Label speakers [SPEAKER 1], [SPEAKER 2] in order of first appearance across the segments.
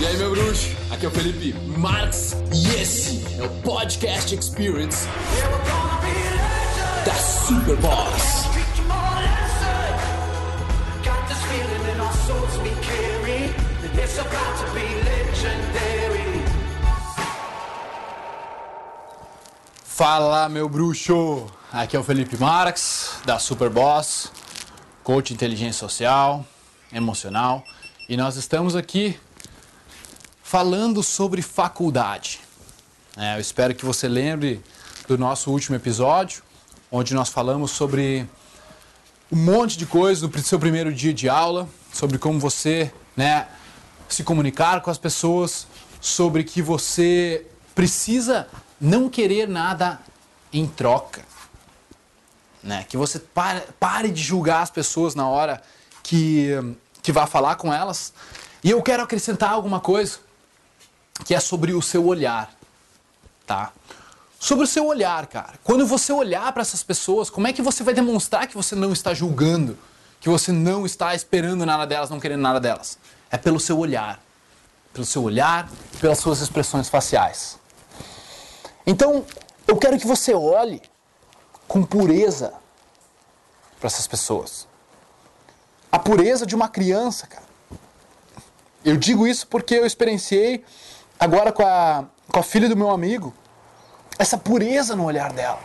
[SPEAKER 1] E aí, meu bruxo? Aqui é o Felipe Marx e esse é o Podcast Experience da Super Boss. Fala, meu bruxo! Aqui é o Felipe Marx, da Super Boss, coach de inteligência social, emocional, e nós estamos aqui falando sobre faculdade. É, eu espero que você lembre do nosso último episódio, onde nós falamos sobre um monte de coisas do seu primeiro dia de aula, sobre como você né, se comunicar com as pessoas, sobre que você precisa não querer nada em troca. Né? Que você pare, pare de julgar as pessoas na hora que, que vai falar com elas. E eu quero acrescentar alguma coisa que é sobre o seu olhar, tá? Sobre o seu olhar, cara. Quando você olhar para essas pessoas, como é que você vai demonstrar que você não está julgando, que você não está esperando nada delas, não querendo nada delas? É pelo seu olhar. Pelo seu olhar, pelas suas expressões faciais. Então, eu quero que você olhe com pureza para essas pessoas. A pureza de uma criança, cara. Eu digo isso porque eu experienciei agora com a, com a filha do meu amigo, essa pureza no olhar dela.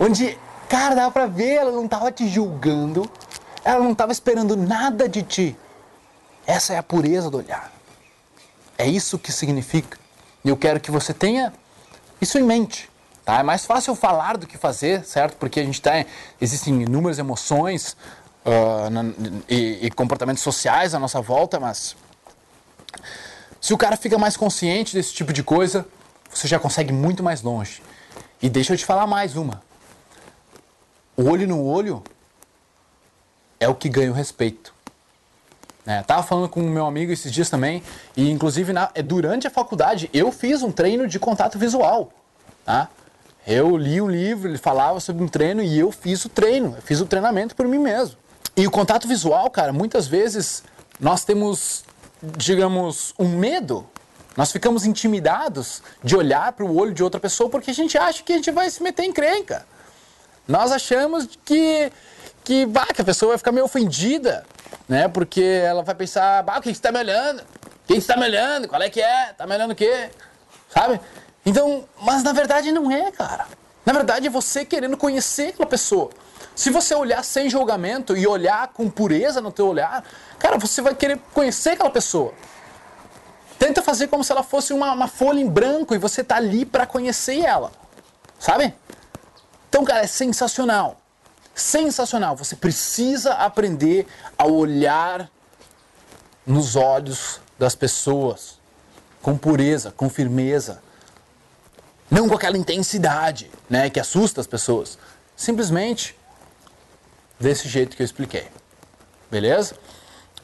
[SPEAKER 1] Onde, cara, dava pra ver, ela não tava te julgando, ela não tava esperando nada de ti. Essa é a pureza do olhar. É isso que significa. E eu quero que você tenha isso em mente. Tá? É mais fácil falar do que fazer, certo? Porque a gente tem, existem inúmeras emoções uh, e, e comportamentos sociais à nossa volta, mas se o cara fica mais consciente desse tipo de coisa, você já consegue muito mais longe. E deixa eu te falar mais uma. Olho no olho é o que ganha o respeito. É, tava falando com o meu amigo esses dias também, e inclusive na, é, durante a faculdade eu fiz um treino de contato visual. Tá? Eu li um livro, ele falava sobre um treino e eu fiz o treino, eu fiz o treinamento por mim mesmo. E o contato visual, cara, muitas vezes nós temos digamos, um medo. Nós ficamos intimidados de olhar para o olho de outra pessoa porque a gente acha que a gente vai se meter em crenca. Nós achamos que, que, bah, que a pessoa vai ficar meio ofendida, né? Porque ela vai pensar, bah, o que você está me olhando? Quem está me olhando? Qual é que é? Está me olhando o quê? Sabe? Então, mas na verdade não é, cara. Na verdade é você querendo conhecer aquela pessoa. Se você olhar sem julgamento e olhar com pureza no teu olhar, cara, você vai querer conhecer aquela pessoa. Tenta fazer como se ela fosse uma, uma folha em branco e você tá ali para conhecer ela. Sabe? Então, cara, é sensacional. Sensacional. Você precisa aprender a olhar nos olhos das pessoas com pureza, com firmeza. Não com aquela intensidade, né, que assusta as pessoas. Simplesmente desse jeito que eu expliquei. Beleza?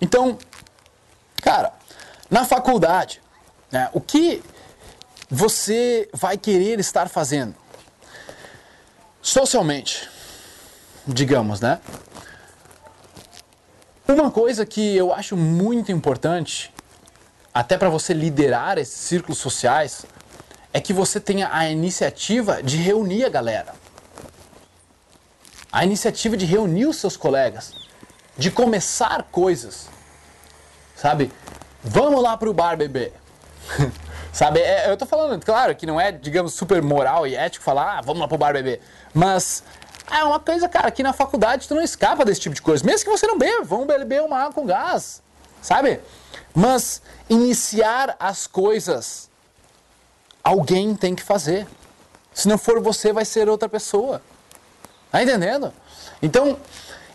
[SPEAKER 1] Então, cara, na faculdade, né, o que você vai querer estar fazendo? Socialmente, digamos, né? Uma coisa que eu acho muito importante, até para você liderar esses círculos sociais, é que você tenha a iniciativa de reunir a galera a iniciativa de reunir os seus colegas, de começar coisas, sabe? Vamos lá pro bar beber. sabe? É, eu tô falando, claro, que não é, digamos, super moral e ético falar, ah, vamos lá pro bar beber. Mas é uma coisa, cara, que na faculdade tu não escapa desse tipo de coisa. Mesmo que você não beba, vamos beber uma água com gás, sabe? Mas iniciar as coisas, alguém tem que fazer. Se não for você, vai ser outra pessoa. Tá entendendo? Então,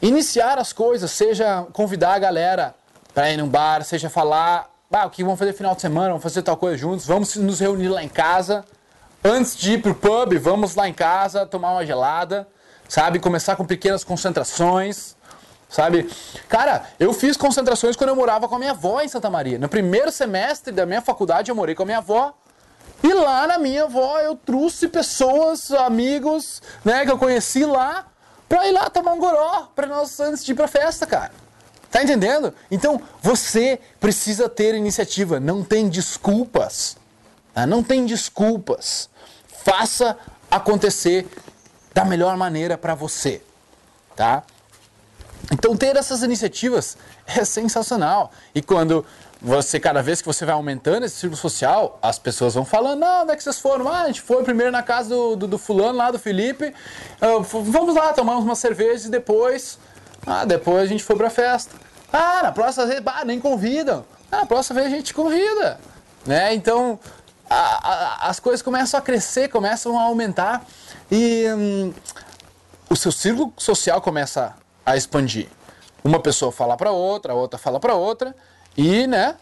[SPEAKER 1] iniciar as coisas, seja convidar a galera para ir num bar, seja falar, ah, o que vamos fazer final de semana, vamos fazer tal coisa juntos, vamos nos reunir lá em casa. Antes de ir pro pub, vamos lá em casa tomar uma gelada, sabe? Começar com pequenas concentrações, sabe? Cara, eu fiz concentrações quando eu morava com a minha avó em Santa Maria. No primeiro semestre da minha faculdade eu morei com a minha avó. E lá na minha avó eu trouxe pessoas, amigos, né, que eu conheci lá, pra ir lá tomar um goró pra nós antes de ir pra festa, cara. Tá entendendo? Então você precisa ter iniciativa, não tem desculpas. Tá? Não tem desculpas. Faça acontecer da melhor maneira para você, tá? Então ter essas iniciativas é sensacional. E quando você, cada vez que você vai aumentando esse círculo social, as pessoas vão falando, não, onde é que vocês foram? Ah, a gente foi primeiro na casa do, do, do fulano lá, do Felipe, vamos lá, tomamos uma cerveja e depois, ah, depois a gente foi pra festa. Ah, na próxima vez, bah, nem convidam. Ah, na próxima vez a gente convida. Né? Então, a, a, as coisas começam a crescer, começam a aumentar e hum, o seu círculo social começa a expandir. Uma pessoa fala para outra, a outra fala para outra e, né,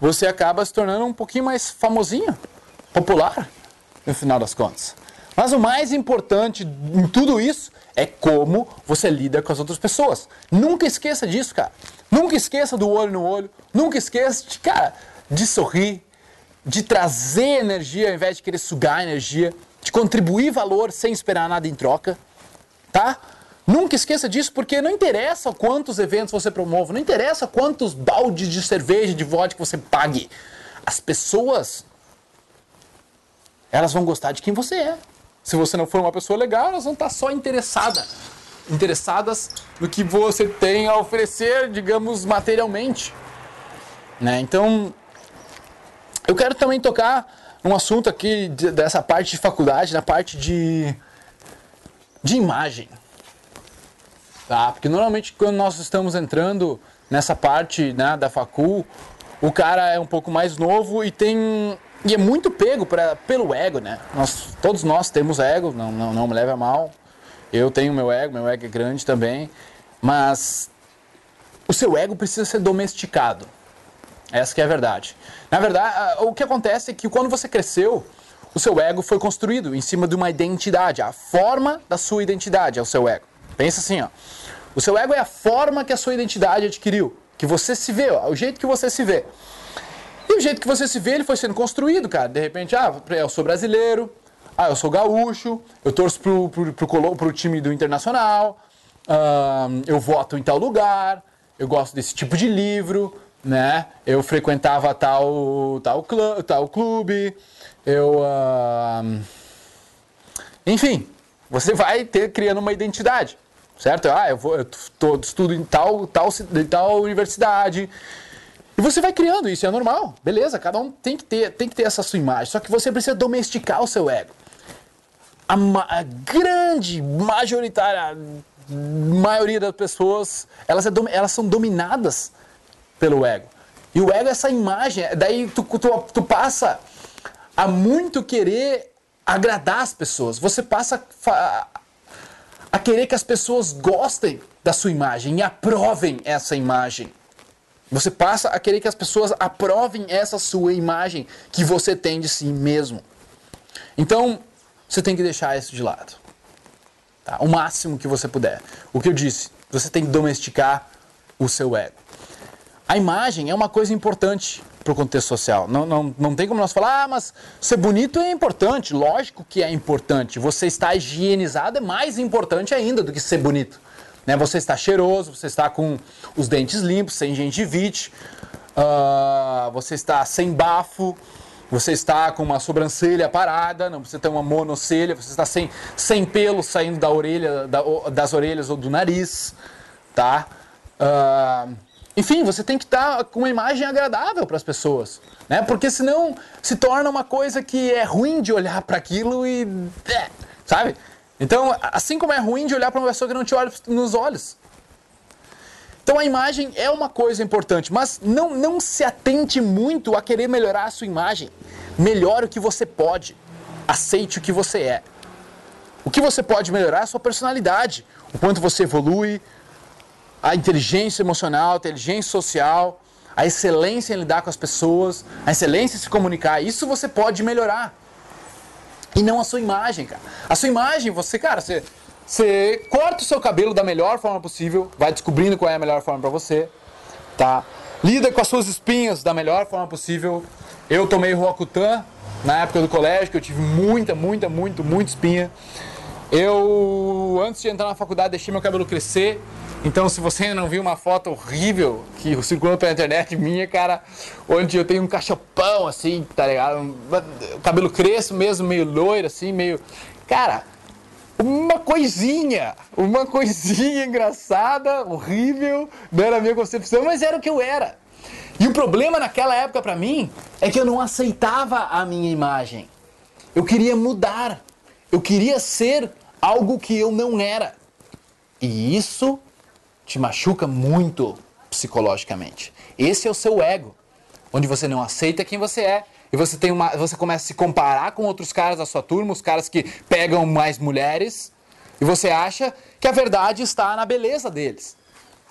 [SPEAKER 1] você acaba se tornando um pouquinho mais famosinho, popular, no final das contas. Mas o mais importante em tudo isso é como você lida com as outras pessoas. Nunca esqueça disso, cara. Nunca esqueça do olho no olho. Nunca esqueça, de, cara, de sorrir, de trazer energia ao invés de querer sugar energia, de contribuir valor sem esperar nada em troca, tá? Nunca esqueça disso, porque não interessa quantos eventos você promove, não interessa quantos baldes de cerveja, de vodka você pague. As pessoas, elas vão gostar de quem você é. Se você não for uma pessoa legal, elas vão estar só interessadas. Interessadas no que você tem a oferecer, digamos, materialmente. Né? Então, eu quero também tocar um assunto aqui dessa parte de faculdade, na parte de, de imagem. Tá? Porque normalmente quando nós estamos entrando nessa parte né, da facul, o cara é um pouco mais novo e tem e é muito pego pra, pelo ego, né? Nós, todos nós temos ego, não, não, não me leve a mal. Eu tenho meu ego, meu ego é grande também. Mas o seu ego precisa ser domesticado. Essa que é a verdade. Na verdade, o que acontece é que quando você cresceu, o seu ego foi construído em cima de uma identidade. A forma da sua identidade é o seu ego. Pensa assim, ó. O seu ego é a forma que a sua identidade adquiriu. Que você se vê, ó, o jeito que você se vê. E o jeito que você se vê, ele foi sendo construído, cara. De repente, ah, eu sou brasileiro, ah, eu sou gaúcho, eu torço pro, pro, pro, pro time do Internacional, eu voto em tal lugar, eu gosto desse tipo de livro, né? Eu frequentava tal, tal, clã, tal clube, eu. Enfim, você vai ter criando uma identidade, certo? Ah, eu, vou, eu tô, estudo em tal, tal, em tal universidade. E você vai criando isso, é normal, beleza? Cada um tem que ter, tem que ter essa sua imagem. Só que você precisa domesticar o seu ego. A, ma a grande, majoritária maioria das pessoas, elas, é, elas são dominadas pelo ego. E o ego é essa imagem, daí tu, tu, tu passa a muito querer agradar as pessoas. Você passa a, a querer que as pessoas gostem da sua imagem e aprovem essa imagem. Você passa a querer que as pessoas aprovem essa sua imagem que você tem de si mesmo. Então, você tem que deixar isso de lado. Tá? O máximo que você puder. O que eu disse, você tem que domesticar o seu ego. A imagem é uma coisa importante para o contexto social. Não, não, não tem como nós falar, ah, mas ser bonito é importante. Lógico que é importante. Você estar higienizado é mais importante ainda do que ser bonito. Né? Você está cheiroso, você está com os dentes limpos, sem gengivite, uh, você está sem bafo, você está com uma sobrancelha parada, não precisa ter uma monocelha, você está sem, sem pelo saindo da orelha, da, das orelhas ou do nariz, tá? Uh, enfim, você tem que estar com uma imagem agradável para as pessoas, né? Porque senão se torna uma coisa que é ruim de olhar para aquilo e, é, sabe? Então, assim como é ruim de olhar para uma pessoa que não te olha nos olhos. Então a imagem é uma coisa importante, mas não, não se atente muito a querer melhorar a sua imagem. Melhore o que você pode. Aceite o que você é. O que você pode melhorar é a sua personalidade, o quanto você evolui, a inteligência emocional, a inteligência social, a excelência em lidar com as pessoas, a excelência em se comunicar. Isso você pode melhorar. E não a sua imagem, cara. A sua imagem, você, cara, você, você corta o seu cabelo da melhor forma possível, vai descobrindo qual é a melhor forma para você, tá? Lida com as suas espinhas da melhor forma possível. Eu tomei Roacutan na época do colégio, que eu tive muita, muita, muito, muita espinha. Eu, antes de entrar na faculdade, deixei meu cabelo crescer. Então, se você não viu uma foto horrível que circulou pela internet minha, cara, onde eu tenho um cachopão, assim, tá ligado? O cabelo crespo mesmo, meio loiro, assim, meio. Cara, uma coisinha, uma coisinha engraçada, horrível, não era a minha concepção, mas era o que eu era. E o problema naquela época para mim é que eu não aceitava a minha imagem. Eu queria mudar. Eu queria ser algo que eu não era. E isso te machuca muito psicologicamente. Esse é o seu ego, onde você não aceita quem você é e você tem uma, você começa a se comparar com outros caras da sua turma, os caras que pegam mais mulheres, e você acha que a verdade está na beleza deles,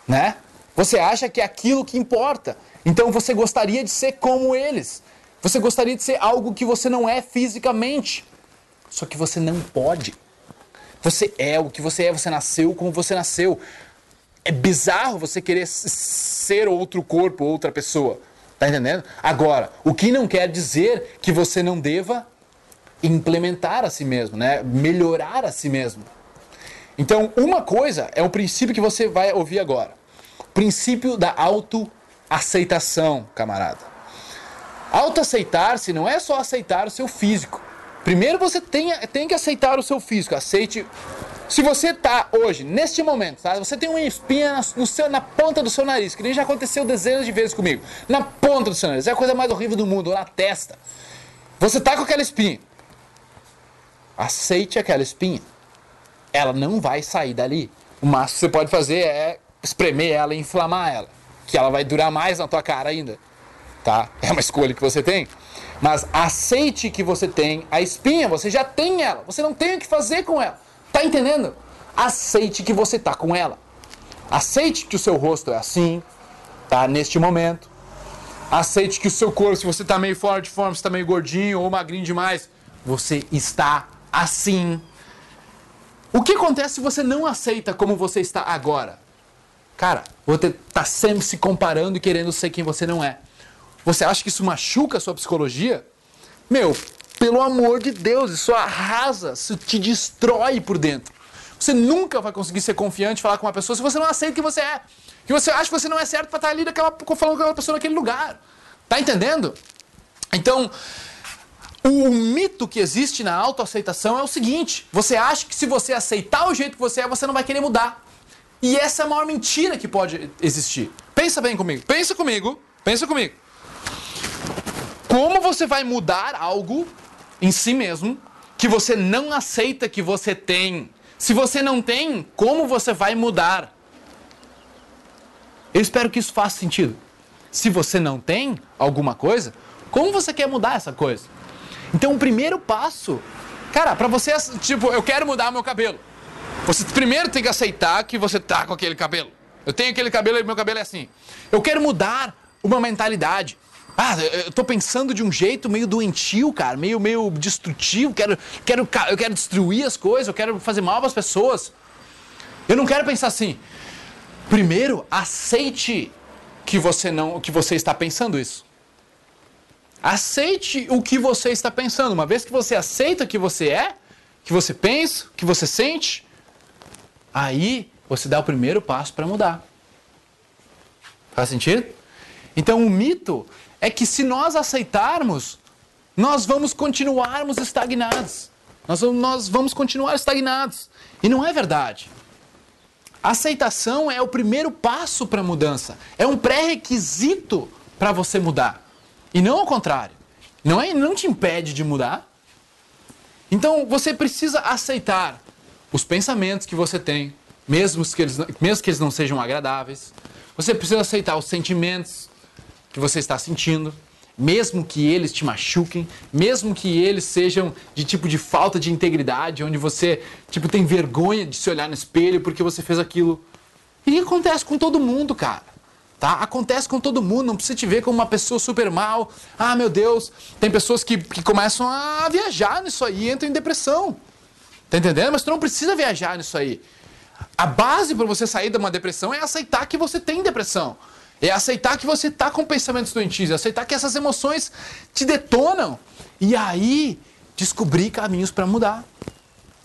[SPEAKER 1] né? Você acha que é aquilo que importa. Então você gostaria de ser como eles. Você gostaria de ser algo que você não é fisicamente. Só que você não pode. Você é o que você é, você nasceu como você nasceu. É bizarro você querer ser outro corpo, outra pessoa. Tá entendendo? Agora, o que não quer dizer que você não deva implementar a si mesmo, né? Melhorar a si mesmo. Então, uma coisa é o princípio que você vai ouvir agora. O princípio da autoaceitação, camarada. Autoaceitar-se não é só aceitar o seu físico. Primeiro você tem, tem que aceitar o seu físico. Aceite se você tá hoje, neste momento, tá? Você tem uma espinha no seu, na ponta do seu nariz, que nem já aconteceu dezenas de vezes comigo. Na ponta do seu nariz. É a coisa mais horrível do mundo, ou na testa. Você tá com aquela espinha. Aceite aquela espinha. Ela não vai sair dali. O máximo que você pode fazer é espremer ela e inflamar ela. Que ela vai durar mais na tua cara ainda. Tá? É uma escolha que você tem. Mas aceite que você tem a espinha, você já tem ela. Você não tem o que fazer com ela. Tá entendendo? Aceite que você tá com ela. Aceite que o seu rosto é assim, tá? Neste momento. Aceite que o seu corpo, se você tá meio fora de forma, se tá meio gordinho ou magrinho demais, você está assim. O que acontece se você não aceita como você está agora? Cara, você tá sempre se comparando e querendo ser quem você não é. Você acha que isso machuca a sua psicologia? Meu, pelo amor de Deus, isso arrasa, isso te destrói por dentro. Você nunca vai conseguir ser confiante falar com uma pessoa se você não aceita que você é. Que você acha que você não é certo para estar ali naquela, falando com aquela pessoa naquele lugar. Tá entendendo? Então, o mito que existe na autoaceitação é o seguinte: você acha que se você aceitar o jeito que você é, você não vai querer mudar. E essa é a maior mentira que pode existir. Pensa bem comigo, pensa comigo, pensa comigo. Como você vai mudar algo em si mesmo que você não aceita que você tem. Se você não tem, como você vai mudar? Eu espero que isso faça sentido. Se você não tem alguma coisa, como você quer mudar essa coisa? Então, o primeiro passo, cara, para você, tipo, eu quero mudar meu cabelo. Você primeiro tem que aceitar que você tá com aquele cabelo. Eu tenho aquele cabelo e meu cabelo é assim. Eu quero mudar uma mentalidade. Ah, eu tô pensando de um jeito meio doentio, cara, meio, meio destrutivo, quero, quero, eu quero destruir as coisas, eu quero fazer mal para as pessoas. Eu não quero pensar assim. Primeiro, aceite que você não, que você está pensando isso. Aceite o que você está pensando. Uma vez que você aceita que você é, que você pensa, que você sente, aí você dá o primeiro passo para mudar. Faz sentido? Então o mito é que se nós aceitarmos, nós vamos continuarmos estagnados. Nós vamos, nós vamos continuar estagnados. E não é verdade. Aceitação é o primeiro passo para a mudança. É um pré-requisito para você mudar. E não ao contrário. Não, é, não te impede de mudar. Então você precisa aceitar os pensamentos que você tem, mesmo que eles, mesmo que eles não sejam agradáveis. Você precisa aceitar os sentimentos que você está sentindo, mesmo que eles te machuquem, mesmo que eles sejam de tipo de falta de integridade, onde você tipo tem vergonha de se olhar no espelho porque você fez aquilo. E acontece com todo mundo, cara. Tá? Acontece com todo mundo, não precisa te ver como uma pessoa super mal. Ah, meu Deus, tem pessoas que, que começam a viajar nisso aí e entram em depressão. Tá entendendo? Mas tu não precisa viajar nisso aí. A base para você sair de uma depressão é aceitar que você tem depressão. É aceitar que você está com pensamentos doentios, é aceitar que essas emoções te detonam. E aí, descobrir caminhos para mudar.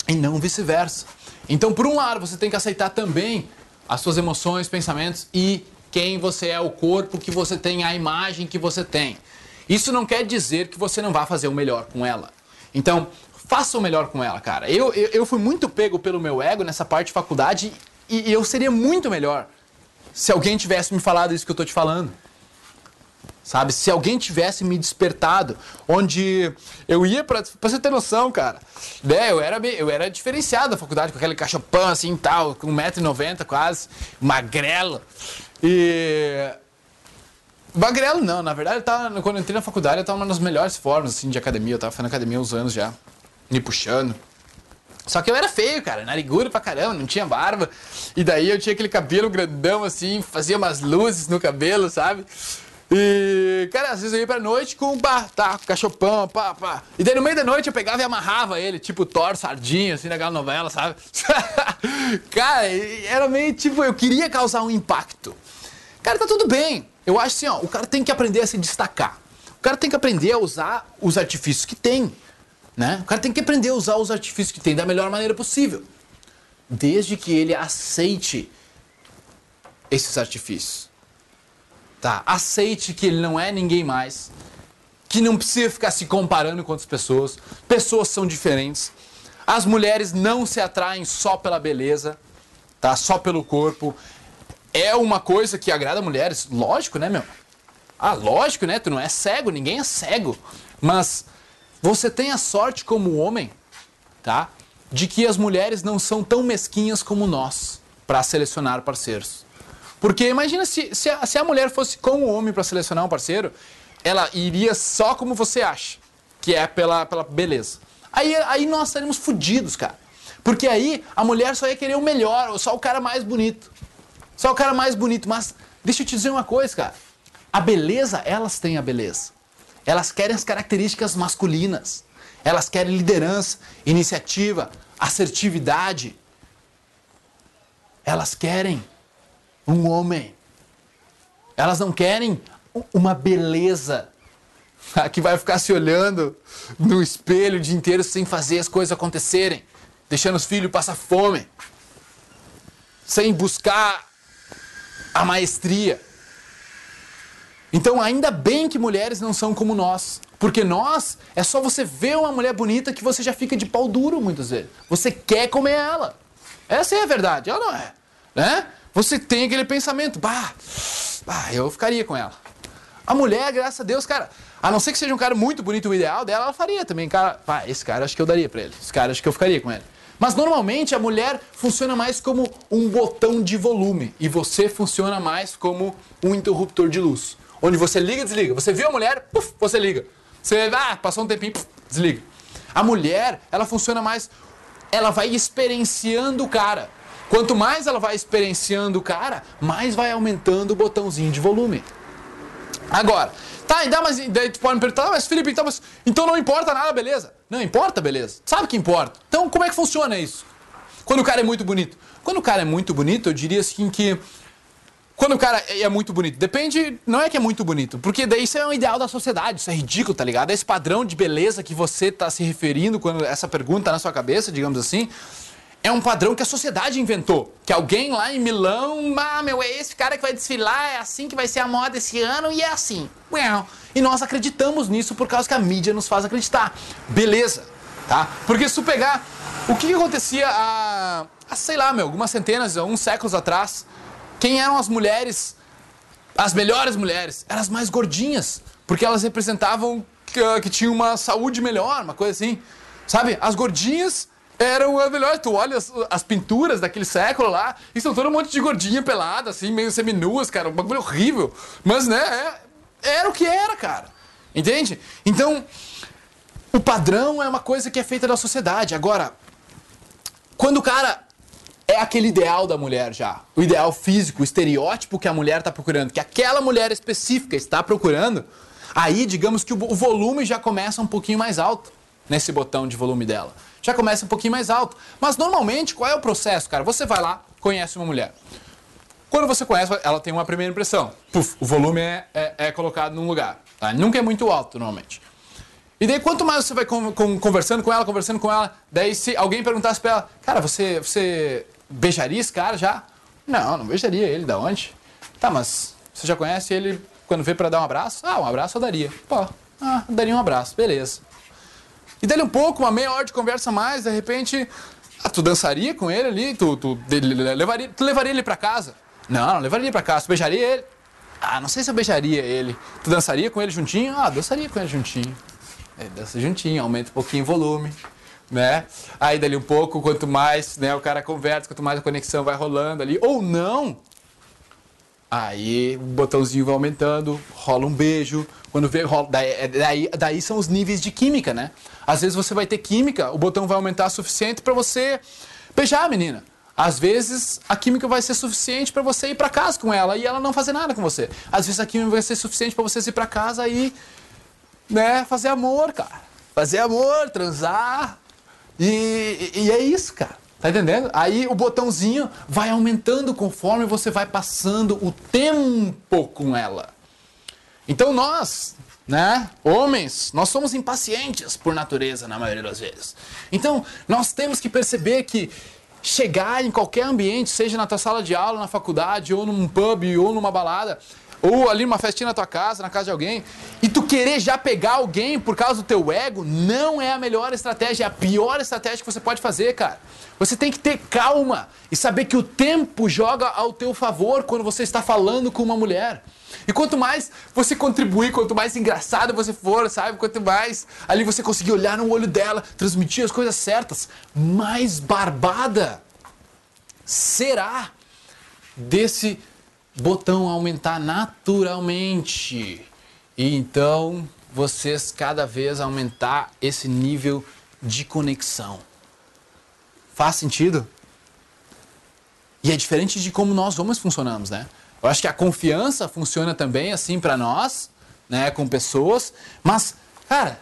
[SPEAKER 1] e não vice-versa. Então, por um lado, você tem que aceitar também as suas emoções, pensamentos e quem você é, o corpo que você tem, a imagem que você tem. Isso não quer dizer que você não vá fazer o melhor com ela. Então, faça o melhor com ela, cara. Eu, eu, eu fui muito pego pelo meu ego nessa parte de faculdade e, e eu seria muito melhor se alguém tivesse me falado isso que eu tô te falando. Sabe? Se alguém tivesse me despertado, onde eu ia pra você ter noção, cara, né? Eu era, eu era diferenciado da faculdade, com aquele cachopão assim tal, com 1,90m quase, magrelo. E. Magrelo não, na verdade, eu tava, quando eu entrei na faculdade, eu tava uma das melhores formas assim, de academia. Eu tava fazendo academia uns anos já, me puxando. Só que eu era feio, cara, narigudo pra caramba, não tinha barba. E daí eu tinha aquele cabelo grandão assim, fazia umas luzes no cabelo, sabe? E, cara, às vezes eu ia pra noite com, pá, tá, cachopão, pá, pá. E daí no meio da noite eu pegava e amarrava ele, tipo Thor, sardinha, assim, naquela novela, sabe? cara, era meio tipo, eu queria causar um impacto. Cara, tá tudo bem. Eu acho assim, ó, o cara tem que aprender a se destacar. O cara tem que aprender a usar os artifícios que tem. Né? O cara tem que aprender a usar os artifícios que tem da melhor maneira possível. Desde que ele aceite esses artifícios. Tá? Aceite que ele não é ninguém mais, que não precisa ficar se comparando com outras pessoas. Pessoas são diferentes. As mulheres não se atraem só pela beleza, tá? Só pelo corpo. É uma coisa que agrada mulheres, lógico, né, meu? Ah, lógico, né? Tu não é cego, ninguém é cego. Mas você tem a sorte como homem, tá? De que as mulheres não são tão mesquinhas como nós para selecionar parceiros. Porque imagina se, se, a, se a mulher fosse como homem para selecionar um parceiro, ela iria só como você acha, que é pela, pela beleza. Aí, aí nós estaríamos fodidos, cara. Porque aí a mulher só ia querer o melhor, só o cara mais bonito. Só o cara mais bonito. Mas deixa eu te dizer uma coisa, cara. A beleza, elas têm a beleza. Elas querem as características masculinas. Elas querem liderança, iniciativa, assertividade. Elas querem um homem. Elas não querem uma beleza que vai ficar se olhando no espelho o dia inteiro sem fazer as coisas acontecerem, deixando os filhos passar fome, sem buscar a maestria. Então, ainda bem que mulheres não são como nós. Porque nós, é só você ver uma mulher bonita que você já fica de pau duro muitas vezes. Você quer comer ela. Essa é a verdade, ela não é. Né? Você tem aquele pensamento, bah, bah, eu ficaria com ela. A mulher, graças a Deus, cara, a não ser que seja um cara muito bonito, o ideal dela, ela faria também. Cara, pá, esse cara acho que eu daria pra ele. Esse cara acho que eu ficaria com ele. Mas normalmente a mulher funciona mais como um botão de volume e você funciona mais como um interruptor de luz. Onde você liga e desliga. Você viu a mulher, puf, você liga. Você, ah, passou um tempinho, puf, desliga. A mulher, ela funciona mais, ela vai experienciando o cara. Quanto mais ela vai experienciando o cara, mais vai aumentando o botãozinho de volume. Agora, tá, ainda mas daí tu pode me perguntar, ah, mas Felipe, então, mas, então não importa nada, beleza? Não importa, beleza? Sabe que importa? Então como é que funciona isso? Quando o cara é muito bonito? Quando o cara é muito bonito, eu diria assim que quando o cara é muito bonito, depende, não é que é muito bonito, porque daí isso é um ideal da sociedade, isso é ridículo, tá ligado? Esse padrão de beleza que você tá se referindo quando essa pergunta tá na sua cabeça, digamos assim, é um padrão que a sociedade inventou. Que alguém lá em Milão, ah, meu, é esse cara que vai desfilar, é assim que vai ser a moda esse ano e é assim. E nós acreditamos nisso por causa que a mídia nos faz acreditar. Beleza, tá? Porque se tu pegar o que, que acontecia há, há, sei lá, meu, algumas centenas, alguns séculos atrás, quem eram as mulheres, as melhores mulheres? Eram as mais gordinhas, porque elas representavam que, que tinham uma saúde melhor, uma coisa assim. Sabe? As gordinhas eram as melhores. Tu olha as, as, pinturas daquele século lá, e são todo um monte de gordinha pelada, assim, meio seminuas, cara. Um bagulho horrível. Mas, né, é, era o que era, cara. Entende? Então, o padrão é uma coisa que é feita da sociedade. Agora, quando o cara é aquele ideal da mulher já, o ideal físico, o estereótipo que a mulher está procurando, que aquela mulher específica está procurando, aí digamos que o volume já começa um pouquinho mais alto nesse botão de volume dela já começa um pouquinho mais alto. Mas normalmente, qual é o processo, cara? Você vai lá, conhece uma mulher. Quando você conhece, ela tem uma primeira impressão. Puf, o volume é, é, é colocado num lugar. Tá? Nunca é muito alto, normalmente. E daí, quanto mais você vai conversando com ela, conversando com ela, daí se alguém perguntasse pra ela, cara, você, você beijaria esse cara já? Não, não beijaria ele, da onde? Tá, mas você já conhece ele quando vê para dar um abraço? Ah, um abraço eu daria. Pô, ah, daria um abraço, beleza. E dali um pouco, uma meia hora de conversa mais, de repente, ah, tu dançaria com ele ali, tu, tu, levaria, tu levaria ele para casa? Não, não levaria ele pra casa, tu beijaria ele? Ah, não sei se eu beijaria ele. Tu dançaria com ele juntinho? Ah, dançaria com ele juntinho. É, dança juntinho, aumenta um pouquinho o volume, né? Aí dali um pouco, quanto mais né, o cara conversa, quanto mais a conexão vai rolando ali, ou não, aí o botãozinho vai aumentando, rola um beijo, quando vê, rola, daí, é, daí, daí são os níveis de química, né? Às vezes você vai ter química, o botão vai aumentar o suficiente para você beijar a menina. Às vezes a química vai ser suficiente para você ir para casa com ela e ela não fazer nada com você. Às vezes a química vai ser suficiente para você ir para casa e né, fazer amor, cara. Fazer amor, transar. E, e é isso, cara. Tá entendendo? Aí o botãozinho vai aumentando conforme você vai passando o tempo com ela. Então nós, né, homens, nós somos impacientes por natureza na maioria das vezes. Então nós temos que perceber que chegar em qualquer ambiente, seja na tua sala de aula, na faculdade, ou num pub, ou numa balada, ou ali numa festinha na tua casa, na casa de alguém, e tu querer já pegar alguém por causa do teu ego, não é a melhor estratégia, é a pior estratégia que você pode fazer, cara. Você tem que ter calma e saber que o tempo joga ao teu favor quando você está falando com uma mulher. E quanto mais você contribuir, quanto mais engraçado você for, sabe? Quanto mais ali você conseguir olhar no olho dela, transmitir as coisas certas, mais barbada será desse botão aumentar naturalmente. E então vocês cada vez aumentar esse nível de conexão. Faz sentido? E é diferente de como nós homens funcionamos, né? Eu acho que a confiança funciona também assim para nós, né, com pessoas, mas cara,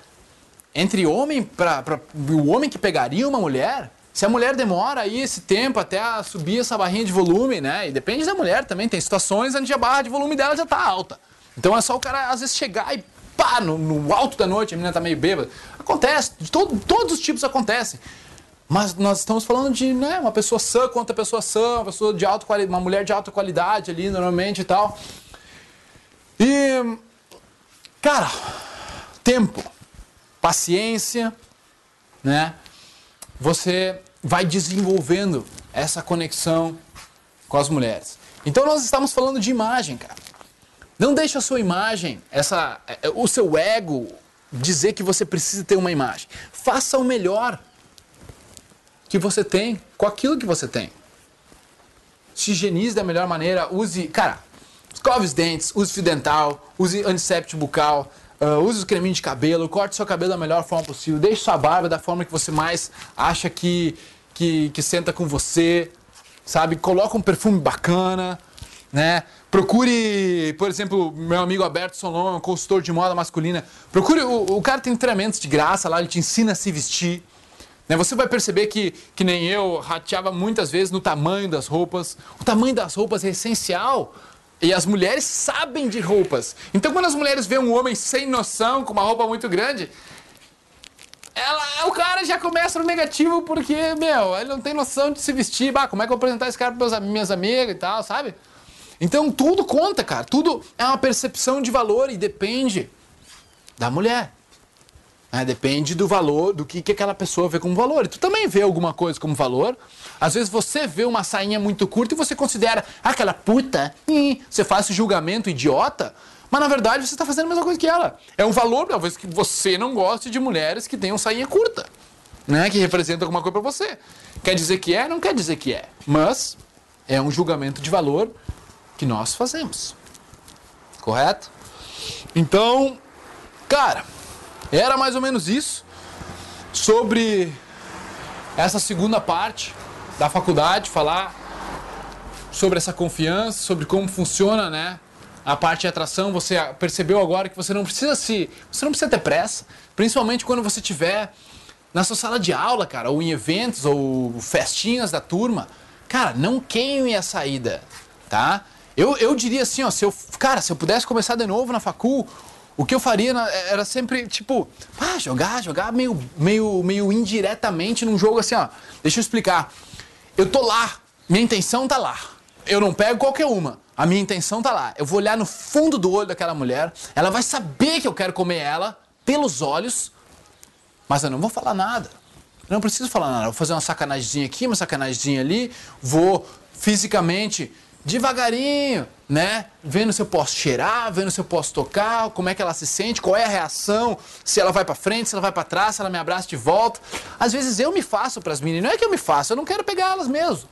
[SPEAKER 1] entre homem para o homem que pegaria uma mulher, se a mulher demora aí esse tempo até subir essa barrinha de volume, né? E depende da mulher também, tem situações onde a barra de volume dela já tá alta. Então é só o cara às vezes chegar e pá, no, no alto da noite, a menina tá meio bêbada. Acontece, de todo, todos os tipos acontecem. Mas nós estamos falando de né, uma pessoa sã contra pessoa sã, uma pessoa de alta qualidade, uma mulher de alta qualidade ali normalmente e tal. E cara, tempo, paciência, né? Você vai desenvolvendo essa conexão com as mulheres. Então nós estamos falando de imagem, cara. Não deixe a sua imagem, essa, é, o seu ego dizer que você precisa ter uma imagem. Faça o melhor que você tem com aquilo que você tem. Se higienize da melhor maneira, use, cara, escove os dentes, use fio dental, use antisséptico bucal, Uh, use o creminho de cabelo, corte seu cabelo da melhor forma possível, deixe sua barba da forma que você mais acha que, que, que senta com você, sabe? Coloca um perfume bacana, né? Procure, por exemplo, meu amigo Alberto Solon, um consultor de moda masculina. Procure, o, o cara tem treinamentos de graça lá, ele te ensina a se vestir. Né? Você vai perceber que, que nem eu, rateava muitas vezes no tamanho das roupas. O tamanho das roupas é essencial e as mulheres sabem de roupas. Então quando as mulheres veem um homem sem noção, com uma roupa muito grande, ela, o cara já começa no negativo porque, meu, ele não tem noção de se vestir. Bah, como é que eu vou apresentar esse cara para minhas amigas e tal, sabe? Então tudo conta, cara. Tudo é uma percepção de valor e depende da mulher. É, depende do valor, do que, que aquela pessoa vê como valor. E tu também vê alguma coisa como valor. Às vezes você vê uma sainha muito curta e você considera ah, aquela puta. Ih, você faz esse julgamento idiota. Mas na verdade você está fazendo a mesma coisa que ela. É um valor, talvez, que você não goste de mulheres que tenham sainha curta. Né? Que representa alguma coisa para você. Quer dizer que é? Não quer dizer que é. Mas é um julgamento de valor que nós fazemos. Correto? Então, cara. Era mais ou menos isso sobre essa segunda parte da faculdade, falar sobre essa confiança, sobre como funciona, né? A parte de atração, você percebeu agora que você não precisa se, você não precisa ter pressa, principalmente quando você tiver na sua sala de aula, cara, ou em eventos ou festinhas da turma. Cara, não queime a saída, tá? Eu, eu diria assim, ó, se eu, cara, se eu pudesse começar de novo na facul, o que eu faria era sempre, tipo, ah, jogar, jogar meio, meio, meio indiretamente num jogo assim, ó. Deixa eu explicar. Eu tô lá, minha intenção tá lá. Eu não pego qualquer uma. A minha intenção tá lá. Eu vou olhar no fundo do olho daquela mulher, ela vai saber que eu quero comer ela pelos olhos, mas eu não vou falar nada. Eu não preciso falar nada. Eu vou fazer uma sacanagem aqui, uma sacanagem ali, vou fisicamente devagarinho, né? Vendo se eu posso cheirar, vendo se eu posso tocar, como é que ela se sente, qual é a reação, se ela vai para frente, se ela vai para trás, se ela me abraça de volta. Às vezes eu me faço para as meninas, não é que eu me faço, eu não quero pegar elas mesmo.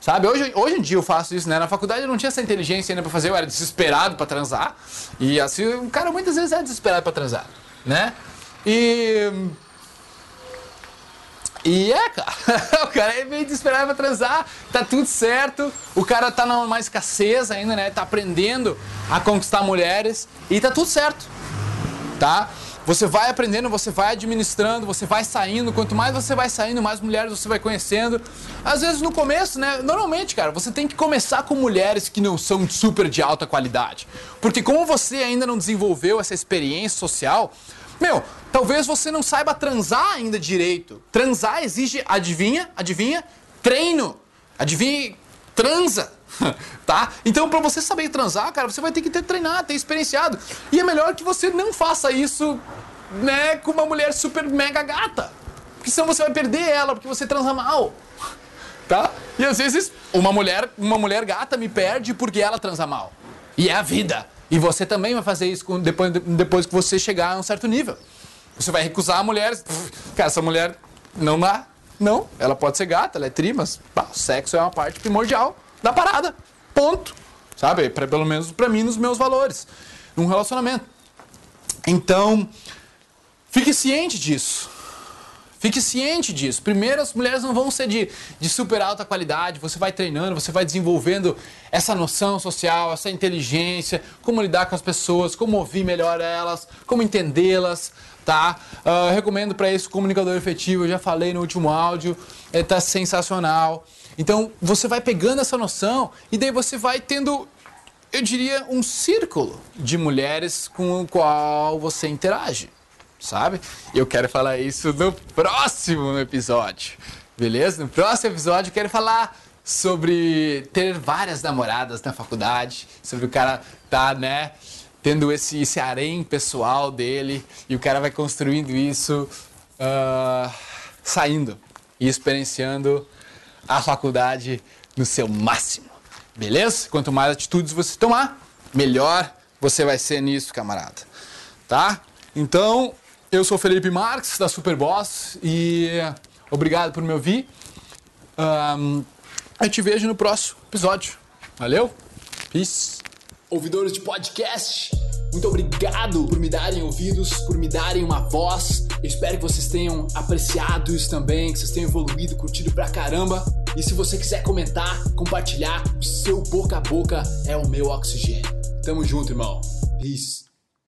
[SPEAKER 1] Sabe, hoje, hoje em dia eu faço isso, né? Na faculdade eu não tinha essa inteligência ainda pra fazer, eu era desesperado para transar. E assim, o cara muitas vezes é desesperado para transar, né? E e é, cara, o cara é meio desesperado pra transar, tá tudo certo, o cara tá numa escassez ainda, né? Tá aprendendo a conquistar mulheres e tá tudo certo, tá? Você vai aprendendo, você vai administrando, você vai saindo. Quanto mais você vai saindo, mais mulheres você vai conhecendo. Às vezes no começo, né? Normalmente, cara, você tem que começar com mulheres que não são super de alta qualidade. Porque como você ainda não desenvolveu essa experiência social, meu, talvez você não saiba transar ainda direito. Transar exige, adivinha, adivinha, treino. Adivinha, transa. tá? Então, para você saber transar, cara, você vai ter que ter treinado, ter experienciado. E é melhor que você não faça isso, né, com uma mulher super mega gata. Porque senão você vai perder ela, porque você transa mal. Tá? E às vezes uma mulher, uma mulher gata me perde porque ela transa mal. E é a vida. E você também vai fazer isso depois, depois que você chegar a um certo nível. Você vai recusar a mulher. Cara, essa mulher não dá. Não, ela pode ser gata, ela é tri, mas pá, o sexo é uma parte primordial da parada. Ponto. Sabe? Pra, pelo menos para mim, nos meus valores. Num relacionamento. Então, fique ciente disso. Fique ciente disso. Primeiro, as mulheres não vão ser de, de super alta qualidade. Você vai treinando, você vai desenvolvendo essa noção social, essa inteligência, como lidar com as pessoas, como ouvir melhor elas, como entendê-las, tá? Uh, recomendo para isso o comunicador efetivo. Eu já falei no último áudio. Ele tá sensacional. Então, você vai pegando essa noção e daí você vai tendo eu diria, um círculo de mulheres com o qual você interage sabe? E eu quero falar isso no próximo episódio, beleza? No próximo episódio eu quero falar sobre ter várias namoradas na faculdade, sobre o cara tá, né, tendo esse, esse harém pessoal dele e o cara vai construindo isso uh, saindo e experienciando a faculdade no seu máximo, beleza? Quanto mais atitudes você tomar, melhor você vai ser nisso, camarada, tá? Então, eu sou Felipe Marques, da Superboss, e obrigado por me ouvir. Um, eu te vejo no próximo episódio. Valeu? Peace. Ouvidores de podcast, muito obrigado por me darem ouvidos, por me darem uma voz. Eu espero que vocês tenham apreciado isso também, que vocês tenham evoluído, curtido pra caramba. E se você quiser comentar, compartilhar, o seu boca a boca é o meu oxigênio. Tamo junto, irmão. Peace.